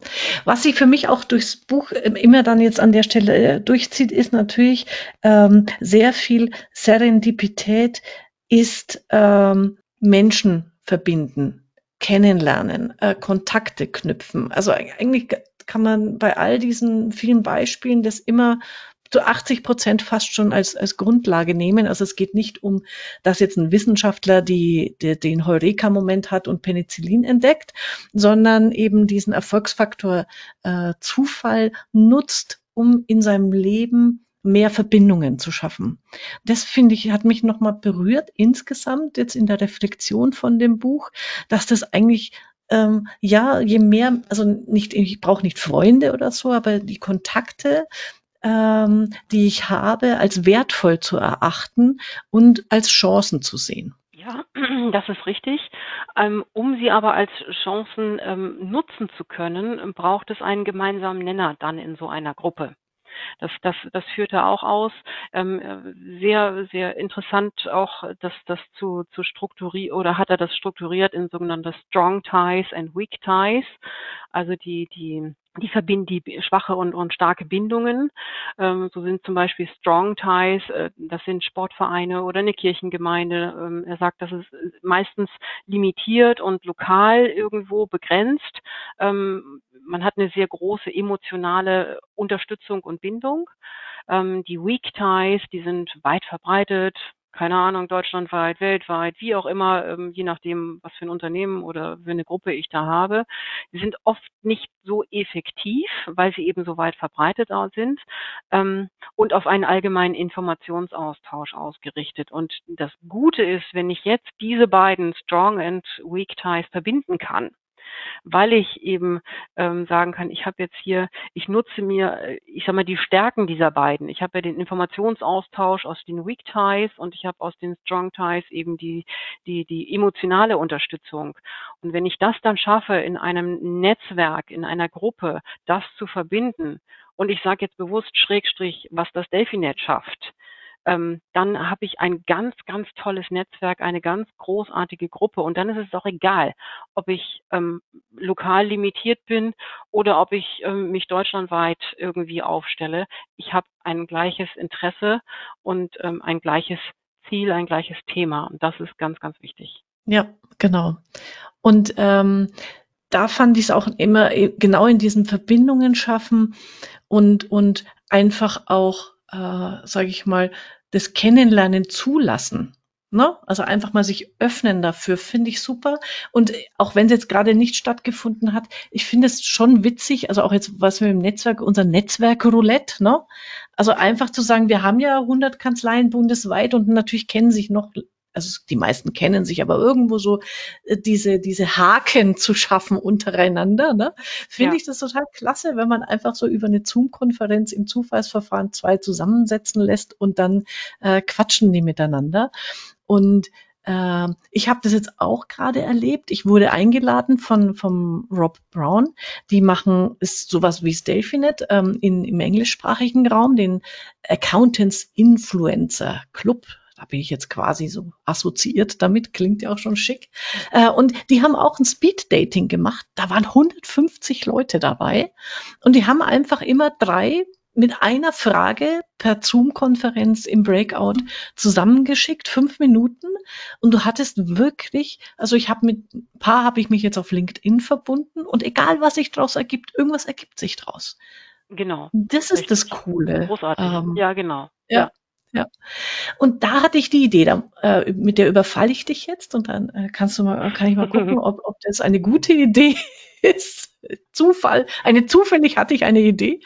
Was sich für mich auch durchs Buch ähm, immer dann jetzt an der Stelle äh, durchzieht, ist natürlich ähm, sehr viel Serendipität, ist ähm, Menschen verbinden, kennenlernen, äh, Kontakte knüpfen. Also eigentlich kann man bei all diesen vielen Beispielen das immer zu 80 Prozent fast schon als, als Grundlage nehmen. Also es geht nicht um, dass jetzt ein Wissenschaftler die, die, den Heureka-Moment hat und Penicillin entdeckt, sondern eben diesen Erfolgsfaktor äh, Zufall nutzt, um in seinem Leben mehr Verbindungen zu schaffen. Das finde ich, hat mich nochmal berührt insgesamt jetzt in der Reflexion von dem Buch, dass das eigentlich ähm, ja, je mehr, also nicht, ich brauche nicht Freunde oder so, aber die Kontakte, ähm, die ich habe, als wertvoll zu erachten und als Chancen zu sehen. Ja, das ist richtig. Ähm, um sie aber als Chancen ähm, nutzen zu können, braucht es einen gemeinsamen Nenner dann in so einer Gruppe. Das, das, das führte auch aus. Ähm, sehr, sehr interessant auch, dass das zu, zu strukturieren oder hat er das strukturiert in sogenannte Strong Ties and Weak Ties. Also die, die die verbinden die schwache und, und starke Bindungen. Ähm, so sind zum Beispiel Strong Ties, äh, das sind Sportvereine oder eine Kirchengemeinde. Ähm, er sagt, das ist meistens limitiert und lokal irgendwo begrenzt. Ähm, man hat eine sehr große emotionale Unterstützung und Bindung. Ähm, die Weak Ties, die sind weit verbreitet, keine Ahnung, deutschlandweit, weltweit, wie auch immer, ähm, je nachdem, was für ein Unternehmen oder für eine Gruppe ich da habe, die sind oft nicht so effektiv, weil sie eben so weit verbreitet sind ähm, und auf einen allgemeinen Informationsaustausch ausgerichtet. Und das Gute ist, wenn ich jetzt diese beiden Strong and Weak Ties verbinden kann, weil ich eben ähm, sagen kann, ich habe jetzt hier, ich nutze mir, äh, ich sag mal, die Stärken dieser beiden. Ich habe ja den Informationsaustausch aus den Weak Ties und ich habe aus den Strong Ties eben die, die, die emotionale Unterstützung. Und wenn ich das dann schaffe, in einem Netzwerk, in einer Gruppe, das zu verbinden, und ich sage jetzt bewusst Schrägstrich, was das Delphinet schafft, ähm, dann habe ich ein ganz, ganz tolles Netzwerk, eine ganz großartige Gruppe. Und dann ist es auch egal, ob ich ähm, lokal limitiert bin oder ob ich ähm, mich deutschlandweit irgendwie aufstelle. Ich habe ein gleiches Interesse und ähm, ein gleiches Ziel, ein gleiches Thema. Und das ist ganz, ganz wichtig. Ja, genau. Und ähm, da fand ich es auch immer äh, genau in diesen Verbindungen schaffen und, und einfach auch äh, sage ich mal, das Kennenlernen zulassen. Ne? Also einfach mal sich öffnen dafür, finde ich super. Und auch wenn es jetzt gerade nicht stattgefunden hat, ich finde es schon witzig, also auch jetzt, was wir im Netzwerk, unser Netzwerk Roulette, ne? Also einfach zu sagen, wir haben ja 100 Kanzleien bundesweit und natürlich kennen sich noch also die meisten kennen sich, aber irgendwo so äh, diese, diese Haken zu schaffen untereinander, ne? finde ja. ich das total klasse, wenn man einfach so über eine Zoom-Konferenz im Zufallsverfahren zwei zusammensetzen lässt und dann äh, quatschen die miteinander. Und äh, ich habe das jetzt auch gerade erlebt. Ich wurde eingeladen von vom Rob Brown. Die machen ist sowas wie Delphinet ähm, in, im englischsprachigen Raum, den Accountants Influencer Club da bin ich jetzt quasi so assoziiert damit, klingt ja auch schon schick. Äh, und die haben auch ein Speed-Dating gemacht. Da waren 150 Leute dabei und die haben einfach immer drei mit einer Frage per Zoom-Konferenz im Breakout zusammengeschickt, fünf Minuten. Und du hattest wirklich, also ich habe mit ein paar habe ich mich jetzt auf LinkedIn verbunden und egal was sich daraus ergibt, irgendwas ergibt sich draus. Genau. Das ist das Coole. Großartig. Ähm, ja, genau. Ja. Ja. Und da hatte ich die Idee, da, äh, mit der überfalle ich dich jetzt und dann äh, kannst du mal, kann ich mal gucken, ob, ob das eine gute Idee ist. Zufall. Eine zufällig hatte ich eine Idee.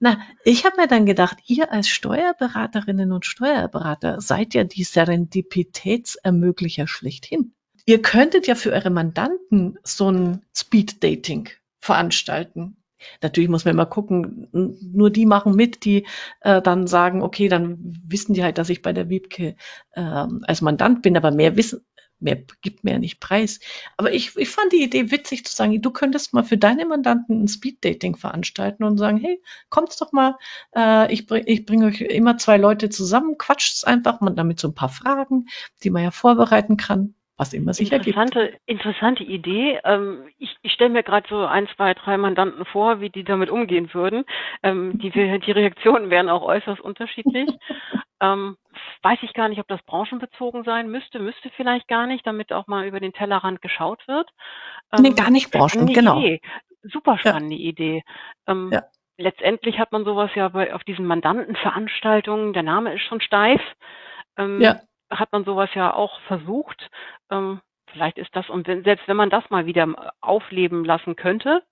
Na, ich habe mir dann gedacht, ihr als Steuerberaterinnen und Steuerberater seid ja die Serendipitätsermöglicher schlechthin. Ihr könntet ja für eure Mandanten so ein Speed Dating veranstalten. Natürlich muss man immer gucken, nur die machen mit, die äh, dann sagen, okay, dann wissen die halt, dass ich bei der Wiebke äh, als Mandant bin, aber mehr wissen, mehr gibt mir ja nicht preis. Aber ich, ich fand die Idee witzig zu sagen, du könntest mal für deine Mandanten ein Speed-Dating veranstalten und sagen, hey, kommt's doch mal, äh, ich, bring, ich bringe euch immer zwei Leute zusammen, quatscht's einfach mal damit so ein paar Fragen, die man ja vorbereiten kann was immer sich interessante, ergibt. Interessante Idee. Ähm, ich ich stelle mir gerade so ein, zwei, drei Mandanten vor, wie die damit umgehen würden. Ähm, die, die Reaktionen wären auch äußerst unterschiedlich. ähm, weiß ich gar nicht, ob das branchenbezogen sein müsste. Müsste vielleicht gar nicht, damit auch mal über den Tellerrand geschaut wird. Ähm, nee, gar nicht Branchen, genau. Idee. Super spannende ja. Idee. Ähm, ja. Letztendlich hat man sowas ja bei, auf diesen Mandantenveranstaltungen, der Name ist schon steif. Ähm, ja hat man sowas ja auch versucht. Ähm, vielleicht ist das, und wenn, selbst wenn man das mal wieder aufleben lassen könnte,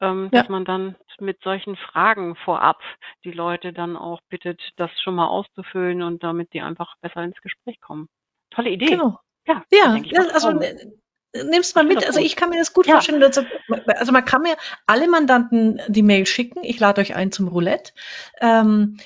ähm, ja. dass man dann mit solchen Fragen vorab die Leute dann auch bittet, das schon mal auszufüllen und damit die einfach besser ins Gespräch kommen. Tolle Idee. Genau. Ja, ja, ja also nimmst mal mit. Also ich kann mir das gut ja. vorstellen. Also, also, man kann mir alle Mandanten die Mail schicken. Ich lade euch ein zum Roulette. Ähm,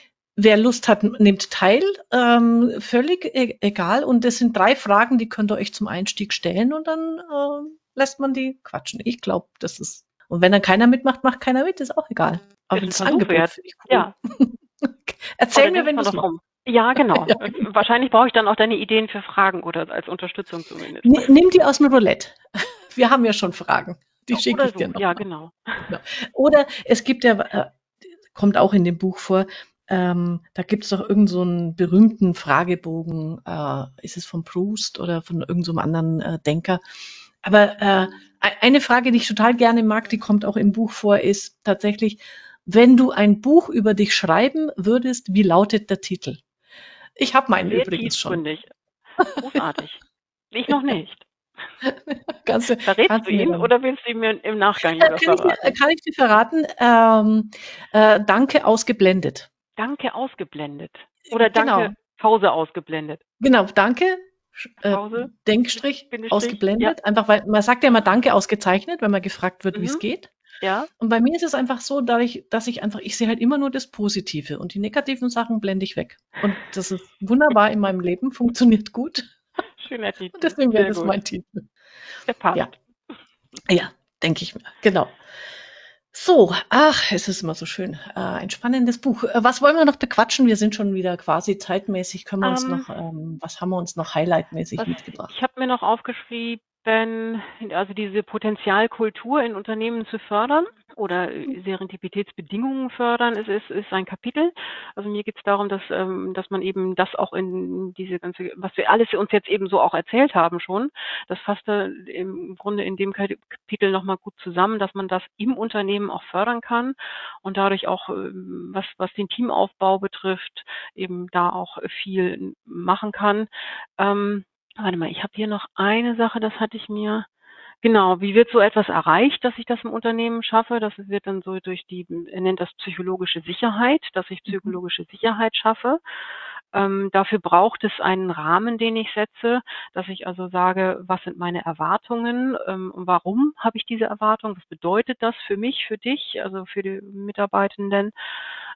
Wer Lust hat, nimmt teil, ähm, völlig e egal. Und das sind drei Fragen, die könnt ihr euch zum Einstieg stellen und dann äh, lässt man die quatschen. Ich glaube, das ist. Und wenn dann keiner mitmacht, macht keiner mit, ist auch egal. Aber das, das Angebot cool. Ja. Erzähl mir, wenn du es machst. Ja, genau. ja. Wahrscheinlich brauche ich dann auch deine Ideen für Fragen oder als Unterstützung zumindest. Nimm die aus dem Roulette. Wir haben ja schon Fragen. Die schicke ich so. dir noch. Ja, genau. Oder es gibt ja, äh, kommt auch in dem Buch vor, ähm, da gibt es doch irgendeinen so einen berühmten Fragebogen, äh, ist es von Proust oder von irgendeinem so anderen äh, Denker. Aber äh, eine Frage, die ich total gerne mag, die kommt auch im Buch vor, ist tatsächlich, wenn du ein Buch über dich schreiben würdest, wie lautet der Titel? Ich habe meinen Sehr übrigens schon. Großartig. ich noch nicht. Kannst du, Verrätst kannst du ihn dann. oder willst du ihn mir im Nachgang kann, ich dir, verraten? kann ich dir verraten? Ähm, äh, danke ausgeblendet. Danke ausgeblendet. Oder Genau, danke Pause ausgeblendet. genau, danke. Äh, Pause, Denkstrich Bindestrich, ja. ausgeblendet. Einfach weil man sagt ja immer Danke ausgezeichnet, wenn man gefragt wird, wie es Mhm. geht. Ja, Und bei mir ist es einfach so, dadurch, dass ich einfach, ich sehe halt immer nur das Positive und die negativen Sachen blende ich weg. Und das ist wunderbar in meinem Leben, funktioniert gut. schöner Titel. Und deswegen wäre das gut. mein Titel. Der passt. Ja. Ja, denke ich mir. Genau. So, ach, es ist immer so schön. Äh, ein spannendes Buch. Äh, was wollen wir noch bequatschen? Wir sind schon wieder quasi zeitmäßig. Können wir uns Ähm, noch, ähm, was haben wir uns noch highlightmäßig mitgebracht? ich habe mir noch aufgeschrieben, also diese Potenzialkultur in Unternehmen zu fördern oder Serendipitätsbedingungen fördern, ist, ist, ist ein Kapitel. Also mir geht es darum, dass, ähm, dass man eben das auch in diese ganze, was wir alles uns jetzt eben so auch erzählt haben schon, das fasst im Grunde in dem Kapitel nochmal gut zusammen, dass man das im Unternehmen auch fördern kann und dadurch auch, ähm, was, was den Teamaufbau betrifft, eben da auch viel machen kann. Ähm, Warte mal, ich habe hier noch eine Sache, das hatte ich mir. Genau, wie wird so etwas erreicht, dass ich das im Unternehmen schaffe? Das wird dann so durch die, er nennt das psychologische Sicherheit, dass ich Mhm. psychologische Sicherheit schaffe. Ähm, dafür braucht es einen Rahmen, den ich setze, dass ich also sage, was sind meine Erwartungen ähm, und warum habe ich diese Erwartungen? Was bedeutet das für mich, für dich, also für die Mitarbeitenden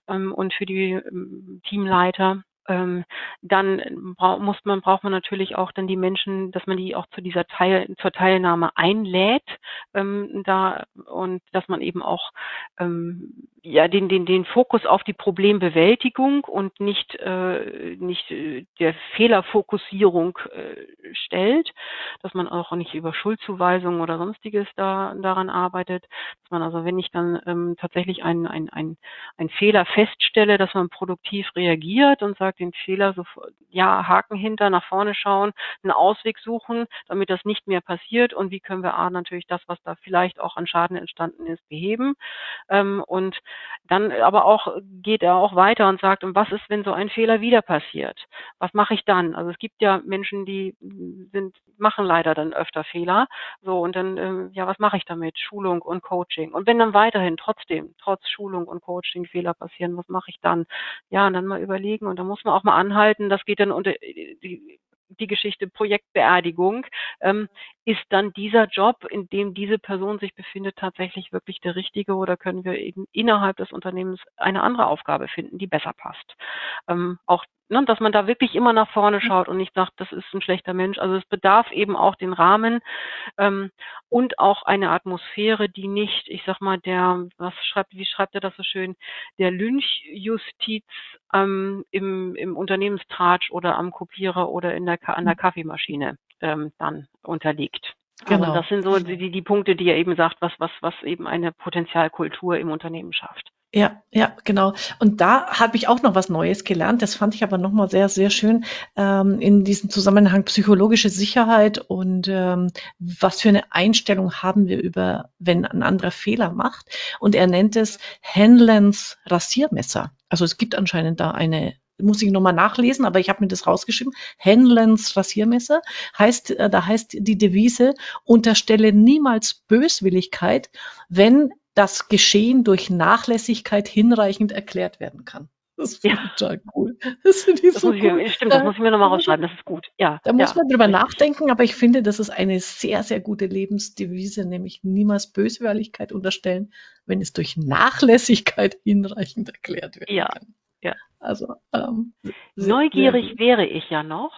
ähm, und für die ähm, Teamleiter? Ähm, dann brau muss man, braucht man natürlich auch dann die Menschen, dass man die auch zu dieser Teil, zur Teilnahme einlädt, ähm, da und dass man eben auch ähm, ja den, den, den Fokus auf die Problembewältigung und nicht, äh, nicht äh, der Fehlerfokussierung äh, stellt, dass man auch nicht über Schuldzuweisungen oder sonstiges da daran arbeitet, dass man also, wenn ich dann ähm, tatsächlich einen ein, ein, ein Fehler feststelle, dass man produktiv reagiert und sagt, den Fehler so, ja, Haken hinter, nach vorne schauen, einen Ausweg suchen, damit das nicht mehr passiert und wie können wir A, natürlich das, was da vielleicht auch an Schaden entstanden ist, beheben. Ähm, und dann aber auch geht er auch weiter und sagt, und was ist, wenn so ein Fehler wieder passiert? Was mache ich dann? Also es gibt ja Menschen, die sind, machen leider dann öfter Fehler. So, und dann, ähm, ja, was mache ich damit? Schulung und Coaching. Und wenn dann weiterhin trotzdem, trotz Schulung und Coaching Fehler passieren, was mache ich dann? Ja, und dann mal überlegen und da muss man auch mal anhalten, das geht dann unter die, die Geschichte Projektbeerdigung, ähm, ist dann dieser Job, in dem diese Person sich befindet, tatsächlich wirklich der richtige oder können wir eben innerhalb des Unternehmens eine andere Aufgabe finden, die besser passt? Ähm, auch ne, dass man da wirklich immer nach vorne schaut und nicht sagt, das ist ein schlechter Mensch. Also es bedarf eben auch den Rahmen ähm, und auch eine Atmosphäre, die nicht, ich sag mal, der, was schreibt, wie schreibt er das so schön, der Lynchjustiz ähm, im, im Unternehmenstratsch oder am Kopierer oder in der, an der Kaffeemaschine ähm, dann unterliegt. Also Genau. das sind so die, die Punkte, die er eben sagt, was, was, was eben eine Potenzialkultur im Unternehmen schafft. Ja, ja, genau. Und da habe ich auch noch was Neues gelernt. Das fand ich aber nochmal sehr, sehr schön ähm, in diesem Zusammenhang psychologische Sicherheit und ähm, was für eine Einstellung haben wir über, wenn ein anderer Fehler macht. Und er nennt es Henlens Rasiermesser. Also es gibt anscheinend da eine muss ich nochmal nachlesen, aber ich habe mir das rausgeschrieben. Henlens Rasiermesser heißt, äh, da heißt die Devise, unterstelle niemals Böswilligkeit, wenn das Geschehen durch Nachlässigkeit hinreichend erklärt werden kann. Das finde Ja. ich total cool. Das finde ich Das so muss ich, cool. mir- stimmt, das Äh, muss ich mir nochmal muss rausschreiben, das ist gut. Ja, Da muss ja, man drüber nachdenken, aber ich finde, das ist eine sehr, sehr gute Lebensdevise, nämlich niemals Böswilligkeit unterstellen, wenn es durch Nachlässigkeit hinreichend erklärt werden Ja, kann. ja. Also ähm, Neugierig wäre ich ja noch,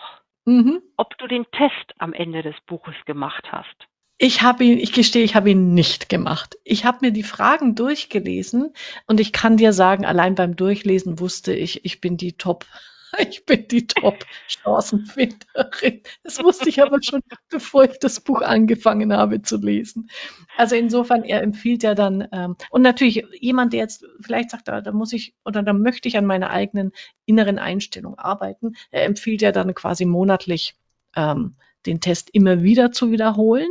Mhm. ob du den Test am Ende des Buches gemacht hast. Ich habe ihn, ich gestehe, ich habe ihn nicht gemacht. Ich habe mir die Fragen durchgelesen und ich kann dir sagen, allein beim Durchlesen wusste ich, ich bin die Top, ich bin die Top-Chancenfinderin. Das wusste ich aber schon, bevor ich das Buch angefangen habe zu lesen. Also insofern, er empfiehlt ja dann, ähm, und natürlich jemand, der jetzt vielleicht sagt, da, da muss ich oder da möchte ich an meiner eigenen inneren Einstellung arbeiten, er empfiehlt ja dann quasi monatlich ähm, den Test immer wieder zu wiederholen.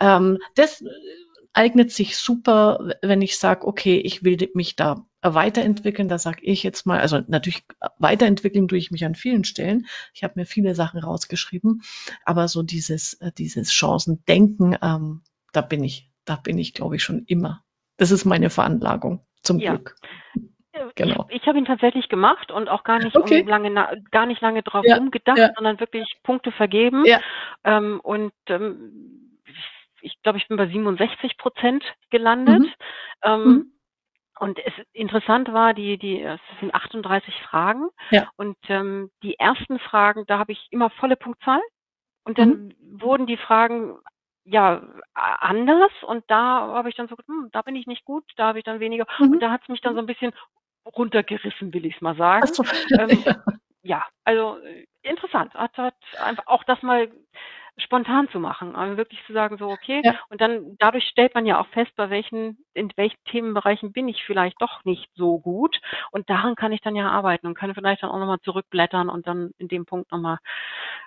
Ähm, das eignet sich super, wenn ich sage, okay, ich will mich da weiterentwickeln, da sage ich jetzt mal, also natürlich weiterentwickeln tue ich mich an vielen Stellen. Ich habe mir viele Sachen rausgeschrieben, aber so dieses, äh, dieses Chancendenken, ähm, da bin ich, da bin ich, glaube ich, schon immer. Das ist meine Veranlagung, zum ja. Glück. Genau. Ich, ich habe ihn tatsächlich gemacht und auch gar nicht okay. um lange gar nicht lange drauf ja, umgedacht, ja. sondern wirklich Punkte vergeben. Ja. Ähm, und ähm, ich glaube, ich bin bei 67 Prozent gelandet. Mhm. Ähm, mhm. Und es interessant war, die, die, es sind 38 Fragen. Ja. Und ähm, die ersten Fragen, da habe ich immer volle Punktzahl. Und dann mhm. wurden die Fragen ja anders und da habe ich dann so, hm, da bin ich nicht gut, da habe ich dann weniger. Mhm. Und da hat es mich dann so ein bisschen runtergerissen, will ich es mal sagen. So. Ähm, ja, also äh, interessant. Hat, hat einfach auch das mal spontan zu machen, also wirklich zu sagen, so okay, ja. und dann dadurch stellt man ja auch fest, bei welchen, in welchen Themenbereichen bin ich vielleicht doch nicht so gut und daran kann ich dann ja arbeiten und kann vielleicht dann auch nochmal zurückblättern und dann in dem Punkt nochmal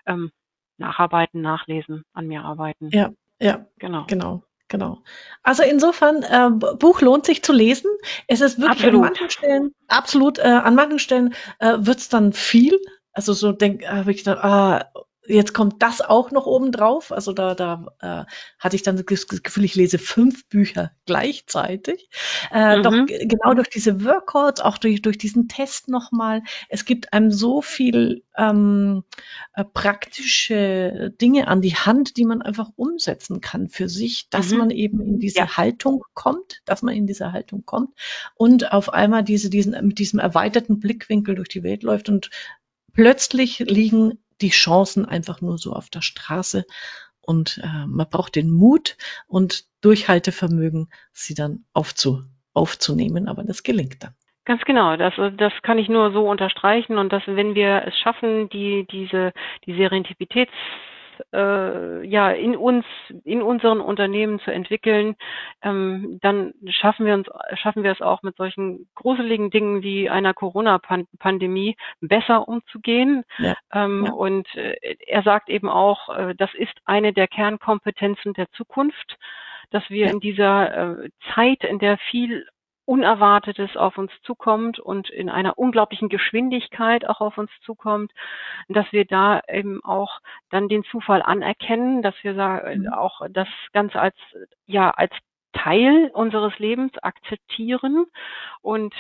ähm, nacharbeiten, nachlesen, an mir arbeiten. Ja, ja, genau. Genau. Genau. Also insofern, äh, Buch lohnt sich zu lesen. Es ist wirklich absolut. an manchen Stellen, absolut, äh, an manchen Stellen äh, wird es dann viel. Also so denk, äh, habe ich gedacht, ah, jetzt kommt das auch noch oben drauf. Also da, da äh, hatte ich dann das Gefühl, ich lese fünf Bücher gleichzeitig. Äh, mhm. Doch genau durch diese Workouts, auch durch, durch diesen Test nochmal, es gibt einem so viel ähm, äh, praktische Dinge an die Hand, die man einfach umsetzen kann für sich, dass mhm. man eben in diese ja. Haltung kommt, dass man in diese Haltung kommt und auf einmal diese, diesen, mit diesem erweiterten Blickwinkel durch die Welt läuft und plötzlich liegen die Chancen einfach nur so auf der Straße. Und äh, man braucht den Mut und Durchhaltevermögen, sie dann aufzu, aufzunehmen. Aber das gelingt dann. Ganz genau, das, das kann ich nur so unterstreichen und dass wenn wir es schaffen, die, diese, die Serendipitäts äh, ja in uns, in unseren Unternehmen zu entwickeln, ähm, dann schaffen wir uns, schaffen wir es auch mit solchen gruseligen Dingen wie einer Corona-Pandemie besser umzugehen. Ja. Ähm, ja. Und äh, er sagt eben auch, äh, das ist eine der Kernkompetenzen der Zukunft dass wir in dieser äh, Zeit, in der viel Unerwartetes auf uns zukommt und in einer unglaublichen Geschwindigkeit auch auf uns zukommt, dass wir da eben auch dann den Zufall anerkennen, dass wir mhm. auch das Ganze als, ja, als Teil unseres Lebens akzeptieren und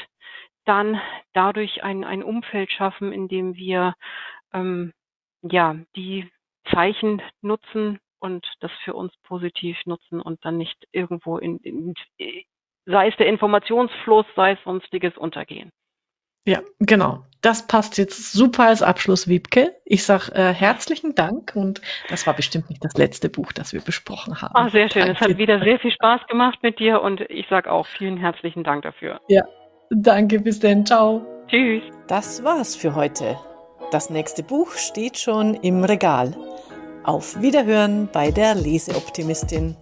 dann dadurch ein, ein Umfeld schaffen, in dem wir ähm, ja die Zeichen nutzen und das für uns positiv nutzen und dann nicht irgendwo in, in, sei es der Informationsfluss, sei es sonstiges untergehen. Ja, genau. Das passt jetzt super als Abschluss, Wiebke. Ich sage äh, herzlichen Dank und das war bestimmt nicht das letzte Buch, das wir besprochen haben. Ach, sehr schön. Danke. Es hat wieder sehr viel Spaß gemacht mit dir und ich sage auch vielen herzlichen Dank dafür. Ja, danke. Bis dann. Ciao. Tschüss. Das war's für heute. Das nächste Buch steht schon im Regal. Auf Wiederhören bei der Leseoptimistin.